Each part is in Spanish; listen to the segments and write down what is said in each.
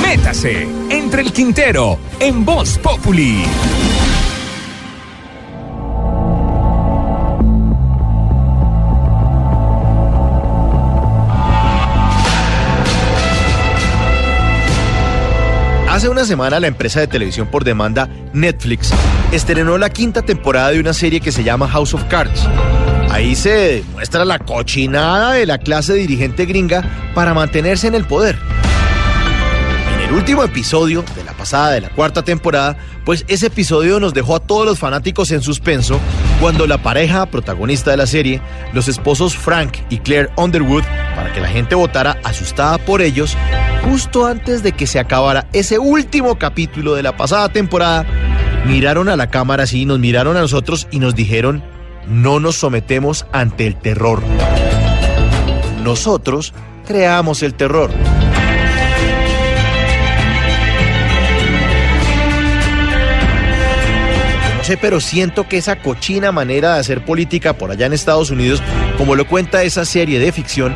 Métase entre el Quintero en Voz Populi. Hace una semana la empresa de televisión por demanda Netflix estrenó la quinta temporada de una serie que se llama House of Cards. Ahí se muestra la cochinada de la clase dirigente gringa para mantenerse en el poder. El último episodio de la pasada de la cuarta temporada, pues ese episodio nos dejó a todos los fanáticos en suspenso cuando la pareja protagonista de la serie, los esposos Frank y Claire Underwood, para que la gente votara asustada por ellos, justo antes de que se acabara ese último capítulo de la pasada temporada, miraron a la cámara así, nos miraron a nosotros y nos dijeron, no nos sometemos ante el terror. Nosotros creamos el terror. No sé, pero siento que esa cochina manera de hacer política por allá en Estados Unidos, como lo cuenta esa serie de ficción,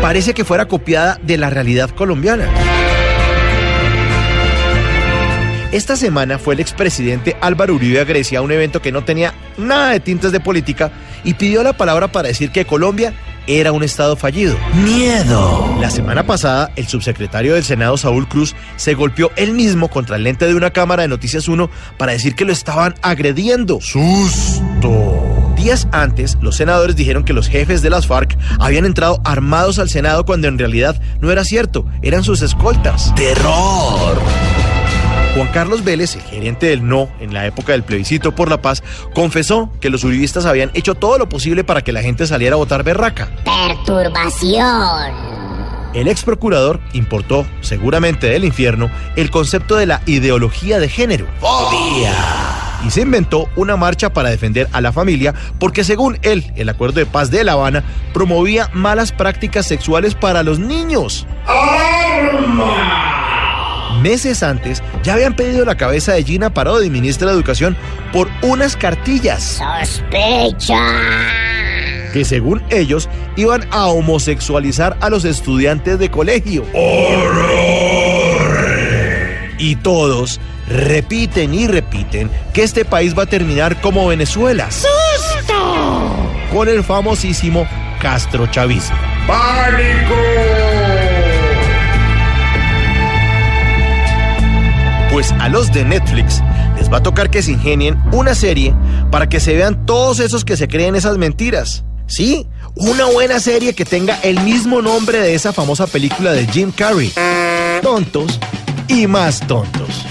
parece que fuera copiada de la realidad colombiana. Esta semana fue el expresidente Álvaro Uribe a Grecia a un evento que no tenía nada de tintes de política y pidió la palabra para decir que Colombia era un estado fallido. ¡Miedo! La semana pasada, el subsecretario del Senado, Saúl Cruz, se golpeó él mismo contra el lente de una cámara de Noticias 1 para decir que lo estaban agrediendo. ¡Susto! Días antes, los senadores dijeron que los jefes de las FARC habían entrado armados al Senado cuando en realidad no era cierto, eran sus escoltas. ¡Terror! Juan Carlos Vélez, el gerente del No en la época del plebiscito por la paz, confesó que los uribistas habían hecho todo lo posible para que la gente saliera a votar berraca. Perturbación. El ex procurador importó, seguramente del infierno, el concepto de la ideología de género. ¡Fobia! Y se inventó una marcha para defender a la familia porque según él, el acuerdo de paz de La Habana promovía malas prácticas sexuales para los niños. Meses antes ya habían pedido la cabeza de Gina Parodi, ministra de Educación, por unas cartillas Sospecha. que según ellos iban a homosexualizar a los estudiantes de colegio. Y todos repiten y repiten que este país va a terminar como Venezuela. ¡Susto! Con el famosísimo Castro Chavismo. Pues a los de Netflix les va a tocar que se ingenien una serie para que se vean todos esos que se creen esas mentiras. Sí, una buena serie que tenga el mismo nombre de esa famosa película de Jim Carrey. Tontos y más tontos.